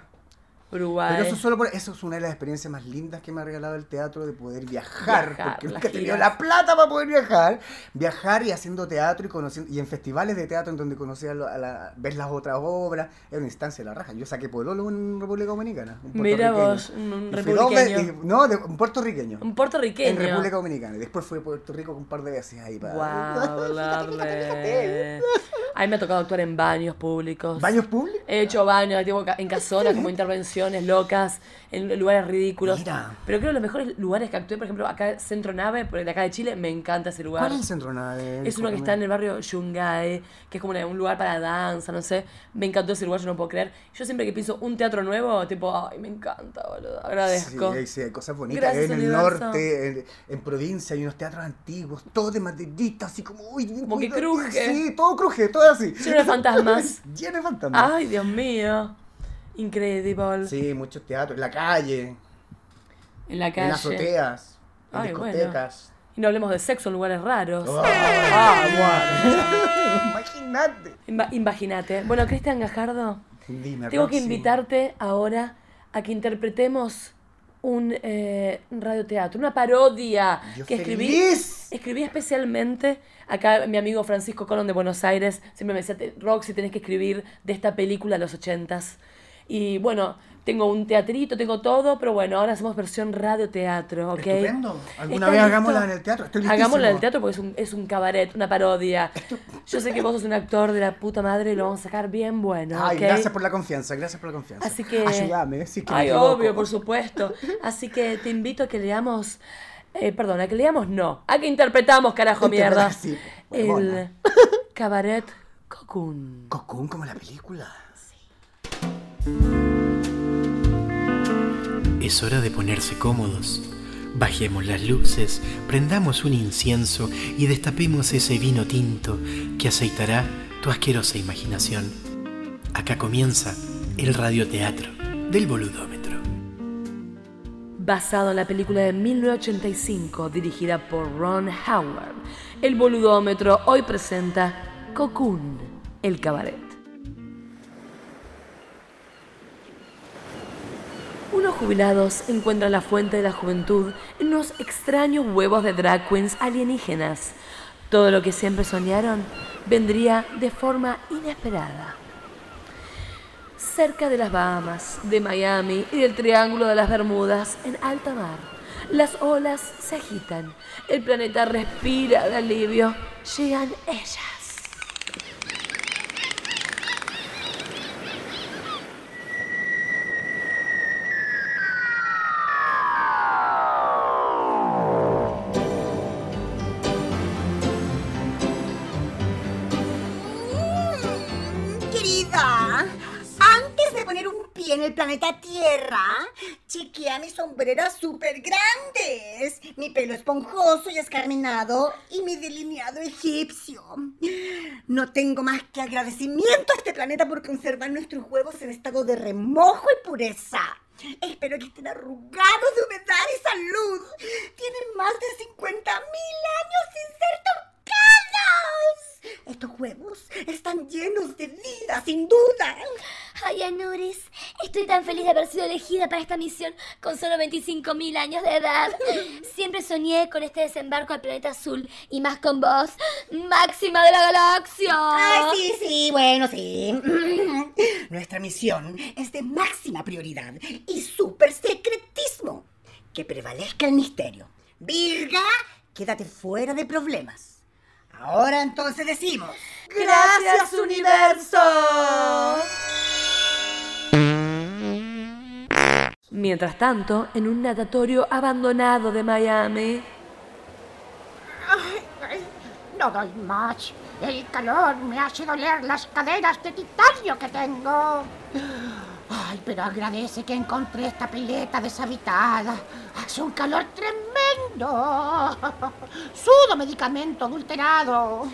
Uruguay. Pero eso solo por eso es una de las experiencias más lindas que me ha regalado el teatro de poder viajar, Viajar, porque nunca he tenido la plata para poder viajar, viajar y haciendo teatro y conociendo y en festivales de teatro en donde conocí a, la, ver las otras obras, era una instancia de la raja. Yo saqué Pololo en República Dominicana, un Mira vos, un- y- no, de, un puertorriqueño. Un puertorriqueño. En República Dominicana. Y después fui a Puerto Rico un par de veces ahí para. Wow. A mí me ha tocado actuar en baños públicos. ¿Baños públicos? He hecho baños en casonas, como locas, en lugares ridículos. Mira. Pero creo que los mejores lugares que actué, por ejemplo, acá Centro Nave, por de acá de Chile, me encanta ese lugar. ¿Cuál es centro nave? Es uno que está en el barrio Yungay, que es como un lugar para danza, no sé. Me encantó ese lugar, yo no puedo creer. Yo siempre que pienso un teatro nuevo, tipo, ay, me encanta, boludo. Agradezco. Sí, sí, hay cosas bonitas. Gracias, en el universo. norte, en, en provincia, hay unos teatros antiguos, todo de maderita, así como, uy, bien Como que cruje. Sí, todo cruje, todo así. Lleno de fantasmas. Lleno de fantasmas. Ay, Dios mío. Incredible. Sí, muchos teatros, en la calle, En la calle. en azoteas, en Ay, bueno. discotecas. Y no hablemos de sexo en lugares raros. Ah, bueno. Imagínate. Ima- Imagínate. Bueno, Cristian Gajardo, Dime, tengo que Roxy. invitarte ahora a que interpretemos un eh, radioteatro, una parodia Yo que escribí. feliz. Escribí especialmente, acá mi amigo Francisco Colón de Buenos Aires siempre me decía, "Te- Roxy, tenés que escribir de esta película de los ochentas. Y bueno, tengo un teatrito, tengo todo, pero bueno, ahora hacemos versión radioteatro, ¿ok? Estupendo. Alguna ¿Estás vez listo? hagámosla en el teatro. Estoy Hagámosla en el teatro porque es un, es un cabaret, una parodia. Yo sé que vos sos un actor de la puta madre y lo vamos a sacar bien bueno, Ay, ¿ok? gracias por la confianza, gracias por la confianza. Así que... Ayúdame, si es que me Ay, obvio, por supuesto. Así que te invito a que leamos... Eh, perdón, a que leamos no. A que interpretamos, carajo, mierda. Sí, El cabaret Cocoon. Cocoon como la película. Es hora de ponerse cómodos. Bajemos las luces, prendamos un incienso y destapemos ese vino tinto que aceitará tu asquerosa imaginación. Acá comienza el radioteatro del boludómetro. Basado en la película de 1985 dirigida por Ron Howard, el boludómetro hoy presenta Cocoon, el cabaret. Unos jubilados encuentran la fuente de la juventud en unos extraños huevos de drag queens alienígenas. Todo lo que siempre soñaron vendría de forma inesperada. Cerca de las Bahamas, de Miami y del Triángulo de las Bermudas, en alta mar, las olas se agitan, el planeta respira de alivio, llegan ellas. Planeta Tierra, chequea mis sombreras súper grandes, mi pelo esponjoso y escarminado y mi delineado egipcio. No tengo más que agradecimiento a este planeta por conservar nuestros huevos en estado de remojo y pureza. Espero que estén arrugados de humedad y salud. Tienen más de 50 mil años sin ser tocados. Estos huevos están llenos de vida, sin duda. Ay, Anuris, estoy tan feliz de haber sido elegida para esta misión con solo 25.000 años de edad. Siempre soñé con este desembarco al planeta azul y más con vos, máxima de la galaxia. Ay, sí, sí, bueno, sí. Nuestra misión es de máxima prioridad y súper secretismo. Que prevalezca el misterio. Virga, quédate fuera de problemas. Ahora entonces decimos. ¡Gracias, universo! Mientras tanto, en un natatorio abandonado de Miami, No doy más. El calor me hace doler las caderas de titanio que tengo. Ay, pero agradece que encontré esta pileta deshabitada. Hace un calor tremendo. Sudo medicamento adulterado.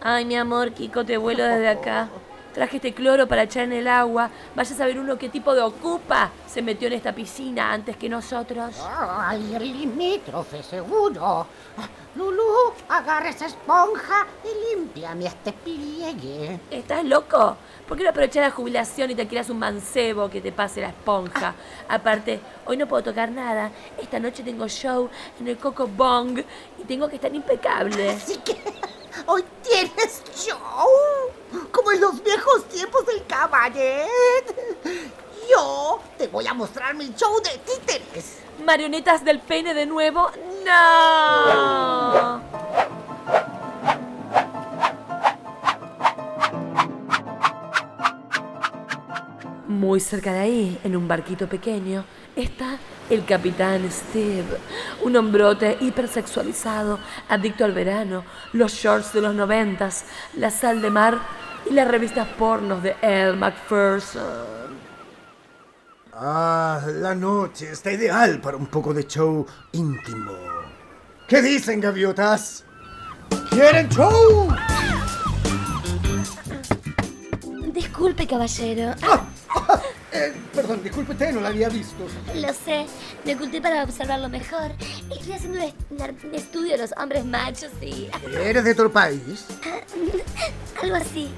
Ay, mi amor, Kiko, te vuelo desde acá. Traje este cloro para echar en el agua. Vaya a saber uno qué tipo de ocupa se metió en esta piscina antes que nosotros. Ay, limítrofe, seguro. Lulu, agarra esa esponja y límpiame este pliegue. ¿Estás loco? ¿Por qué no aprovechar la jubilación y te alquilas un mancebo que te pase la esponja? Aparte, hoy no puedo tocar nada. Esta noche tengo show en el Coco Bong y tengo que estar impecable. Así que hoy tienes show, como en los viejos tiempos del cabaret. Yo te voy a mostrar mi show de títeres. ¿Marionetas del pene de nuevo? ¡No! Muy cerca de ahí, en un barquito pequeño, está el capitán Steve, un hombrote hipersexualizado, adicto al verano, los shorts de los noventas, la sal de mar y las revistas pornos de Elle Macpherson. Ah, la noche está ideal para un poco de show íntimo. ¿Qué dicen, gaviotas? ¿Quieren show? Disculpe, caballero. Eh, perdón, disculpe, usted no la había visto. Lo sé, me oculté para observarlo mejor. Estoy haciendo un, est- un estudio de los hombres machos y ¿Eres de otro país? algo así.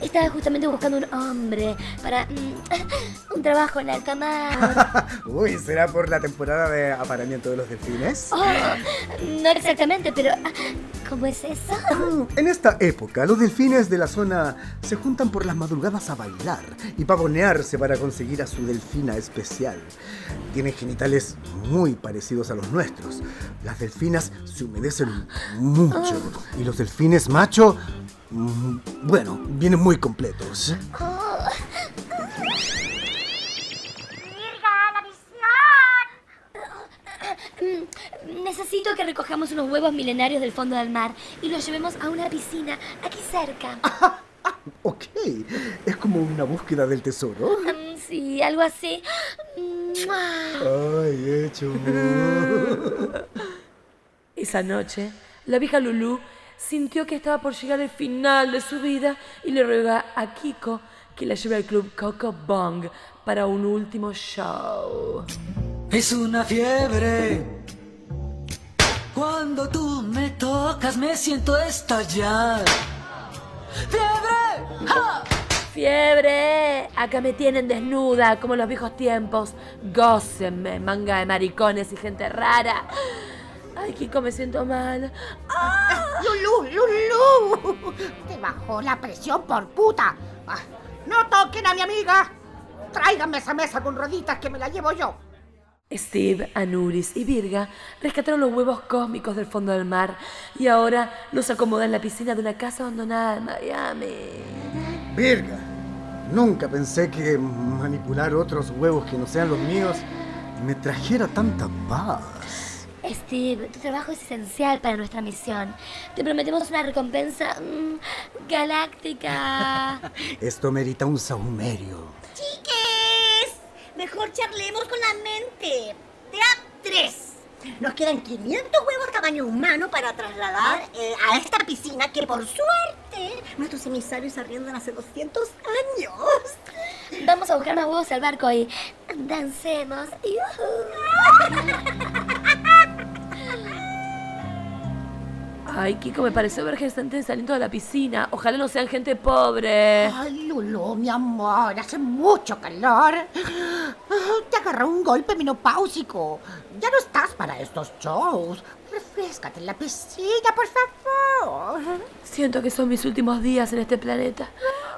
Estaba justamente buscando un hombre para mm, un trabajo en alta mar. Uy, ¿será por la temporada de apareamiento de los delfines? Oh, no exactamente, pero ah, ¿cómo es eso? Mm, En esta época, los delfines de la zona se juntan por las madrugadas a bailar y pavonearse para conseguir a su delfina especial. Tienen genitales muy parecidos a los nuestros. Las delfinas se humedecen mucho y los delfines macho, mm, bueno, vienen muy completos. Mm, Necesito que recojamos unos huevos milenarios del fondo del mar y los llevemos a una piscina aquí cerca. Ok, es como una búsqueda del tesoro. Mm, Sí, algo así. ¡Mua! Ay, hecho. Esa noche, la vieja Lulú sintió que estaba por llegar el final de su vida y le ruega a Kiko que la lleve al club Coco Bong para un último show. Es una fiebre. Cuando tú me tocas me siento estallar. ¡Fiebre! ¡Ja! ¡Fiebre! Acá me tienen desnuda, como en los viejos tiempos. Gócenme, manga de maricones y gente rara. Ay, Kiko, me siento mal. Lulú, Lulú. Te bajó la presión por puta. Ah, no toquen a mi amiga. Tráiganme esa mesa con rueditas que me la llevo yo. Steve, Anuris y Virga rescataron los huevos cósmicos del fondo del mar y ahora los acomodan en la piscina de una casa abandonada en Miami. Virga, nunca pensé que manipular otros huevos que no sean los míos me trajera tanta paz. Steve, tu trabajo es esencial para nuestra misión. Te prometemos una recompensa mm, galáctica. Esto merita un saumerio. Chiques, mejor charlemos con la mente. De a tres. Nos quedan 500 huevos tamaño humano para trasladar eh, a esta piscina que por suerte nuestros emisarios arriendan hace 200 años. Vamos a buscar más huevos al barco y dancemos. Ay, Kiko, me pareció ver gente saliendo de la piscina. Ojalá no sean gente pobre. Ay, Lulú, mi amor, hace mucho calor. Te agarró un golpe menopáusico. Ya no estás para estos shows. Refrescate en la piscina, por favor. Siento que son mis últimos días en este planeta.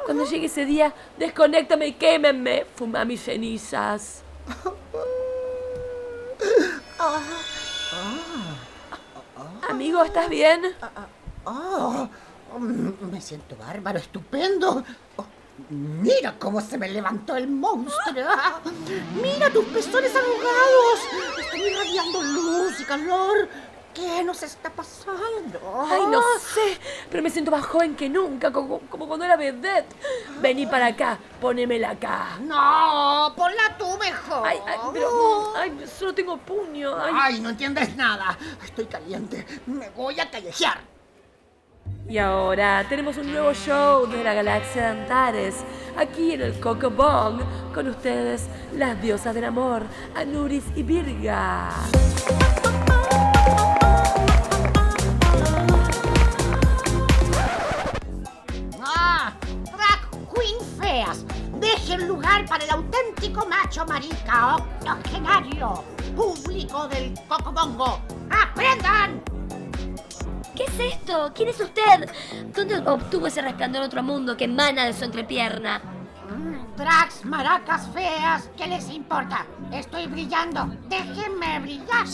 Cuando llegue ese día, desconéctame y quémenme. Fuma mis cenizas. Amigo, ¿estás bien? Oh, mm, me siento bárbaro, estupendo. Oh, mira cómo se me levantó el monstruo. Mira tus pezones arrugados. Están irradiando luz y calor. ¿Qué nos está pasando? Ay, no sé, pero me siento más joven que nunca, como, como cuando era vedette. Vení para acá, ponémela acá. No, ponla tú mejor. Ay, ay, pero, ay, solo tengo puño. Ay. Ay, no entiendes nada. Estoy caliente. Me voy a callejear. Y ahora tenemos un nuevo show de la galaxia de Antares, aquí en el Coco Bong, con ustedes, las diosas del amor, Anuris y Virga. Feas. Dejen lugar para el auténtico macho marica octogenario. Público del Cocobongo. ¡Aprendan! ¿Qué es esto? ¿Quién es usted? ¿Dónde obtuvo ese resplandor otro mundo que emana de su entrepierna? Mm, Drags, maracas feas, ¿qué les importa? Estoy brillando. Déjenme brillar.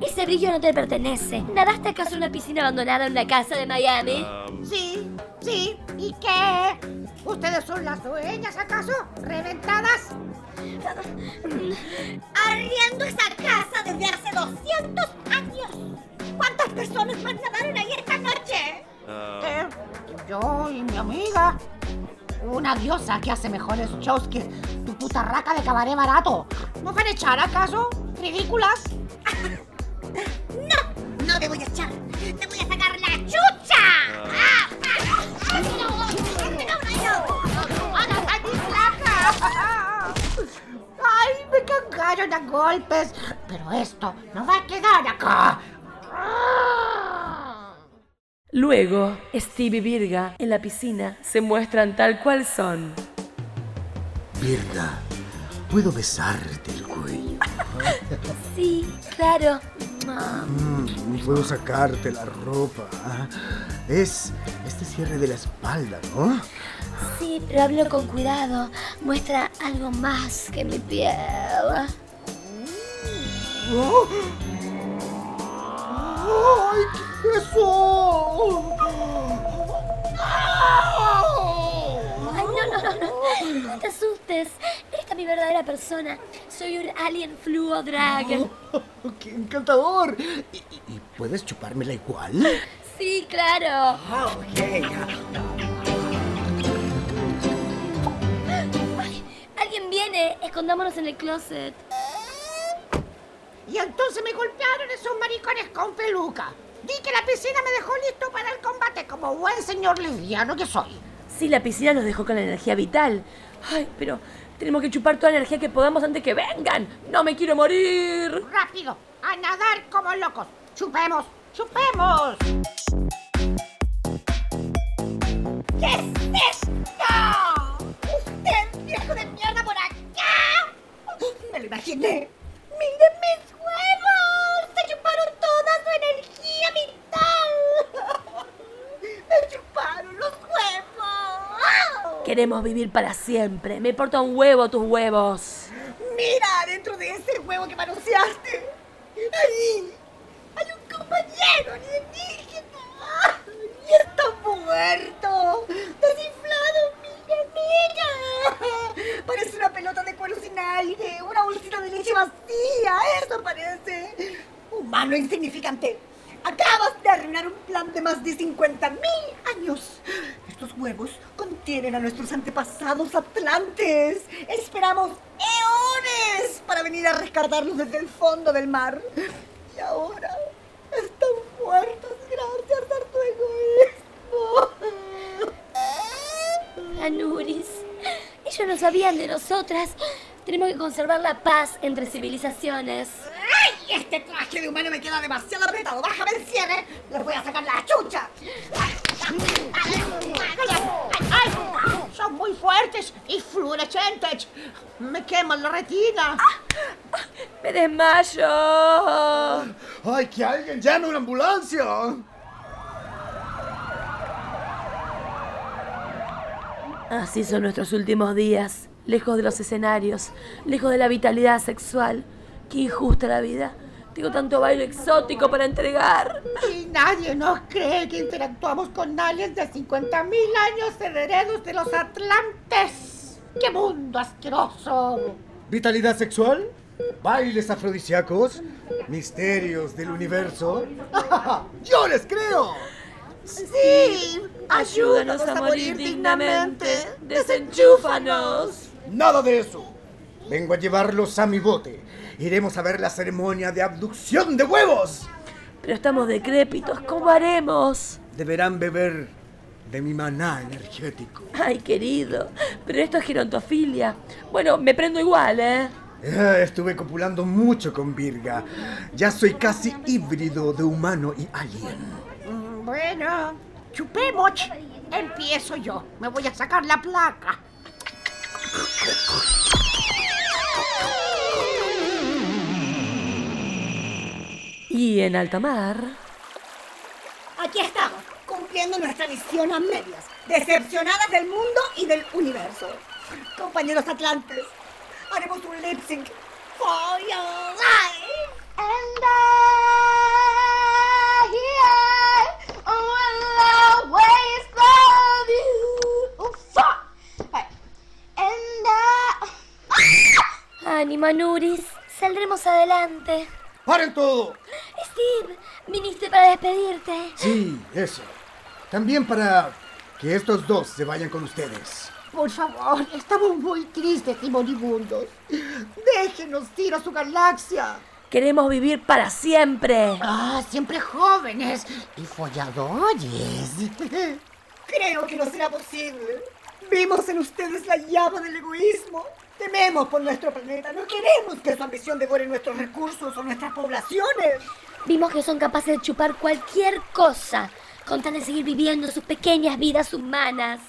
Ese brillo no te pertenece. ¿Nadaste acaso en una piscina abandonada en una casa de Miami? Sí, sí. ¿Y qué? ¿Ustedes son las dueñas acaso? ¿Reventadas? Arriendo esa casa desde hace 200 años. ¿Cuántas personas más nadaron ahí esta noche? Eh, yo y mi amiga. Una diosa que hace mejores shows que tu puta raca de cabaret barato. ¿No van a echar acaso? ¿Ridículas? No, no te voy a echar. Te voy a sacar la chucha. ¡Ay, me cagaron a golpes! Pero esto no va a quedar acá. Luego, Steve y Virga en la piscina se muestran tal cual son. Virga, ¿puedo besarte el cuello? Sí, claro. Mm, ¿Puedo sacarte la ropa? Es este cierre de la espalda, ¿no? Sí, pero hablo con cuidado. Muestra algo más que mi piel. ¡Oh! ¡Ay, qué es eso! Ay, no, no, no, no. No te asustes. Esta es mi verdadera persona. Soy un alien fluo drag. Oh, ¡Qué encantador! ¿Y, y- puedes chupármela igual? Sí, claro. Ah. Ay, alguien viene. Escondámonos en el closet. Y entonces me golpearon esos maricones con peluca. Di que la piscina me dejó listo para el combate como buen señor lesbiano que soy. Sí, la piscina nos dejó con la energía vital. Ay, pero Tenemos que chupar toda la energía que podamos antes que vengan. ¡No me quiero morir! ¡Rápido! ¡A nadar como locos! ¡Chupemos! ¡Chupemos! ¿Qué es esto? ¡Usted, viejo de mierda, por acá! Me lo imaginé. ¡Miren mis huevos! ¡Se chuparon toda su energía vital! ¡Me chuparon los huevos! Queremos vivir para siempre. Me importa un huevo tus huevos. Mira, dentro de ese huevo que manoseaste. Ahí hay un compañero alienígena. Y está muerto. Desinflado, mira, mira. Parece una pelota de cuero sin aire. Una bolsita de leche vacía. Eso parece. Humano insignificante. Acabas de arruinar un plan de más de 50 mil años. Estos huevos contienen a nuestros antepasados atlantes. Esperamos eones para venir a rescatarlos desde el fondo del mar. Y ahora están muertos gracias a tu egoísmo. Anuris, ellos no sabían de nosotras. Tenemos que conservar la paz entre civilizaciones. ¡Ay! Este traje de humano me queda demasiado apretado. Bájame el cierre. Les voy a sacar la chucha. ¡Ay! Son muy fuertes y fluorescentes. Me queman la retina. ¡Me desmayo! ¡Ay, que alguien llame una ambulancia! Así son nuestros últimos días, lejos de los escenarios, lejos de la vitalidad sexual. Qué injusta la vida. Tengo tanto baile exótico para entregar. Y nadie nos cree que interactuamos con aliens de 50.000 años herederos de los Atlantes. ¡Qué mundo asqueroso! ¿Vitalidad sexual? ¿Bailes afrodisíacos? ¿Misterios del universo? ¡Yo les creo! Sí, Ayúdanos a morir dignamente. Desenchúfanos. Nada de eso. Vengo a llevarlos a mi bote. Iremos a ver la ceremonia de abducción de huevos. Pero estamos decrépitos. ¿Cómo haremos? Deberán beber de mi maná energético. Ay, querido. Pero esto es gerontofilia. Bueno, me prendo igual, ¿eh? Ah, Estuve copulando mucho con Virga. Ya soy casi híbrido de humano y alien. Mm, Bueno, chupemos. Empiezo yo. Me voy a sacar la placa. Y en alta mar. Aquí estamos, cumpliendo nuestra misión a medias, decepcionadas del mundo y del universo. Compañeros atlantes, haremos un lip sync. For your life. And I will always love you. Oh, fuck. And I... Ánimo, Nuris. Saldremos adelante. ¡Paren todo! Steve, viniste para despedirte. Sí, eso. También para que estos dos se vayan con ustedes. Por favor, estamos muy tristes y moribundos. Déjenos ir a su galaxia. Queremos vivir para siempre. Ah, siempre jóvenes y folladores. Creo que no será posible. Vimos en ustedes la llama del egoísmo. Tememos por nuestro planeta. No queremos que su ambición devore nuestros recursos o nuestras poblaciones. Vimos que son capaces de chupar cualquier cosa con tal de seguir viviendo sus pequeñas vidas humanas.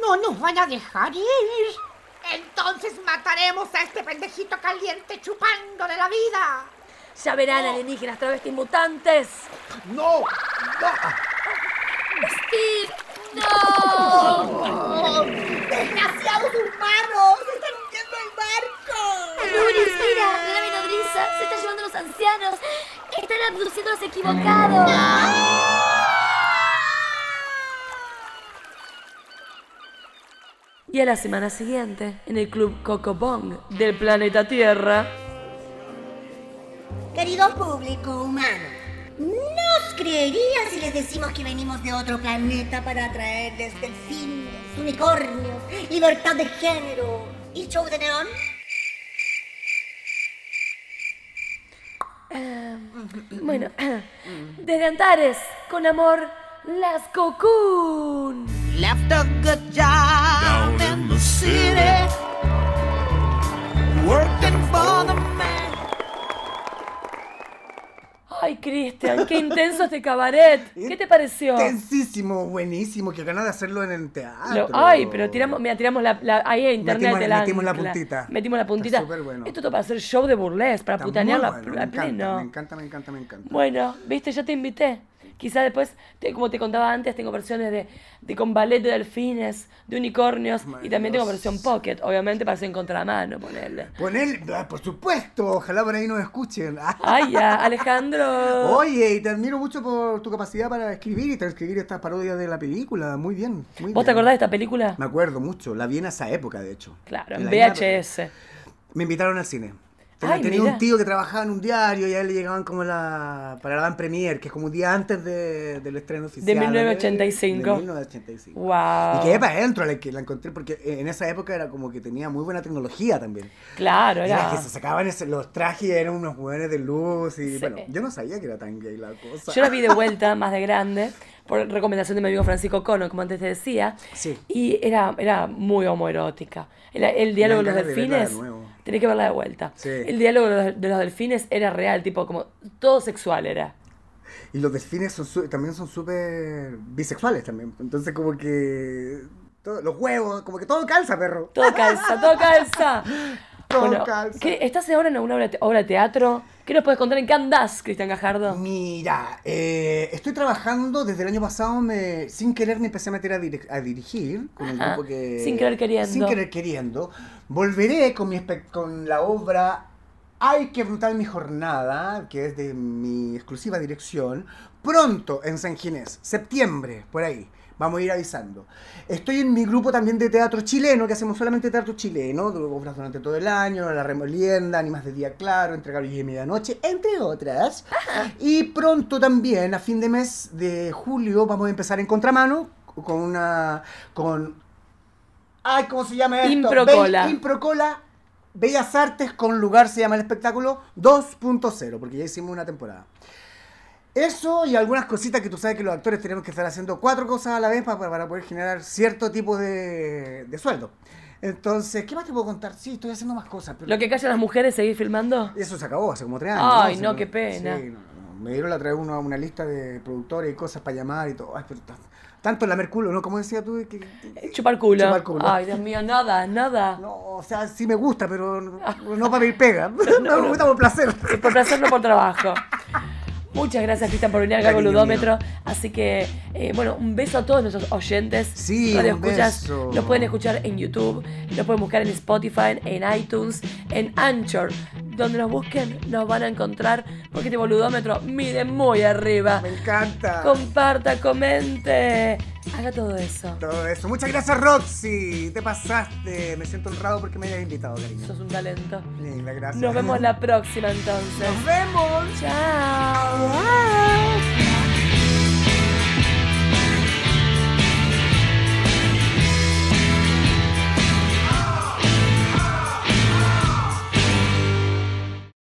No nos van a dejar ir. Entonces mataremos a este pendejito caliente chupando de la vida. Ya verán alienígenas travestis mutantes. ¡No! ¡No! Steve, no. ¡Desgraciados humanos! Nuris, mira, la nave nodriza se está llevando a los ancianos. Están abduciendo a los equivocados. Y a la semana siguiente, en el club Cocobong del planeta Tierra. Querido público humano, ¿nos creería si les decimos que venimos de otro planeta para traerles delfines, unicornios, libertad de género y show de neón? Em, bueno, desde Antares, con amor, las Cocoon. Left a good job in the city, working for the man. Ay, Cristian, qué intenso este cabaret. ¿Qué te pareció? Tensísimo, buenísimo, que ganas de hacerlo en el teatro. Lo- ay, pero tiramos, mira, tiramos la, la- ahí a internet Metimos- la puntita. Metimos la puntita. Está bueno. Esto todo para hacer show de burlesque, para Está putanear la, bueno, me encanta, pleno. me encanta, me encanta, me encanta. Bueno, viste, yo te invité. Quizá después, te- como te contaba antes, tengo versiones de, de con ballet de delfines, de unicornios, y también tengo versión pocket, obviamente para hacer en contramano, ponerle. Poner, ah, por supuesto, ojalá por ahí nos escuchen. Ay, ya, Alejandro. Oye, y te admiro mucho por tu capacidad para escribir y transcribir estas parodias de la película. Muy bien, muy ¿Vos te acordás de esta película? Me acuerdo mucho, la vi en esa época, de hecho. Claro, En VHS. Me invitaron al cine. Tenía, Ay, tenía un tío que trabajaba en un diario y a él le llegaban como la, para la van premier, que es como un día antes de- del estreno oficial. De 1985. De 1985. Wow. Y quedé para adentro la encontré porque en esa época era como que tenía muy buena tecnología también. Claro, Era era. que se sacaban ese- los trajes y eran unos jugadores de luz y Sí. bueno, yo no sabía que era tan gay la cosa. Yo la vi de vuelta, más de grande, por recomendación de mi amigo Francisco Cono, como antes te decía. Sí. Y era, era muy homoerótica. El, el diálogo de dan los de de delfines. Tenés que verla de vuelta. Sí. El diálogo de los, de los delfines era real, tipo como todo sexual era. Y los delfines son también son súper bisexuales también. Entonces como que todo- los huevos, como que todo calza, perro. Todo calza, todo calza. Todo Bueno, calza. ¿qué- ¿estás ahora en alguna obra, de teatro? ¿Qué nos puedes contar en qué andás, Cristian Gajardo? Mira, eh, estoy trabajando desde el año pasado, me, sin querer me empecé a meter a, dir- a dirigir con Ajá, grupo que... sin querer queriendo. Sin querer queriendo. Volveré con, mi con la obra Ay, qué brutal mi jornada, que es de mi exclusiva dirección, pronto en San Ginés, septiembre, por ahí. Vamos a ir avisando. Estoy en mi grupo también de teatro chileno, que hacemos solamente teatro chileno, obras durante todo el año, La Remolienda, Animas de Día Claro, Entre Gallo y Medianoche, entre otras. Y pronto también, a fin de mes de julio, vamos a empezar en contramano con una. con. Ay, ¿cómo se llama esto? Improcola. Be- Improcola. Bellas Artes con lugar se llama el espectáculo 2.0, porque ya hicimos una temporada. Eso y algunas cositas que tú sabes que los actores tenemos que estar haciendo cuatro cosas a la vez para, para poder generar cierto tipo de, de sueldo. Entonces, ¿qué más te puedo contar? Sí, estoy haciendo más cosas. Pero ¿Lo que callan las mujeres, seguir filmando? Eso se acabó hace como tres años. Ay, no, qué pena. Sí, no, no. Me dieron la otra vez una, una lista de productores y cosas para llamar y todo. Ay, pero ta- tanto la Merculo, ¿no? Como decía tú, que, que- Chupar culo. Chupar culo. Ay, Dios mío, nada, nada. no, o sea, sí me gusta, pero no, no para mi pega. No, me gusta por placer. Por placer, no por trabajo. Muchas gracias, Cristian, por venir acá al Cariño Boludómetro. Así que, eh, bueno, un beso a todos nuestros oyentes. Sí, un escuchas. beso. Lo pueden escuchar en YouTube, lo pueden buscar en Spotify, en iTunes, en Anchor. Donde nos busquen, nos van a encontrar. Porque este Boludómetro mide muy arriba. Me encanta. Comparta, comente. Haga todo eso. Todo eso. Muchas gracias, Roxy. Te pasaste. Me siento honrado porque me hayas invitado, cariño. Sos un talento. Linda, gracias. Nos vemos la próxima entonces. Nos vemos. Chao. Bye.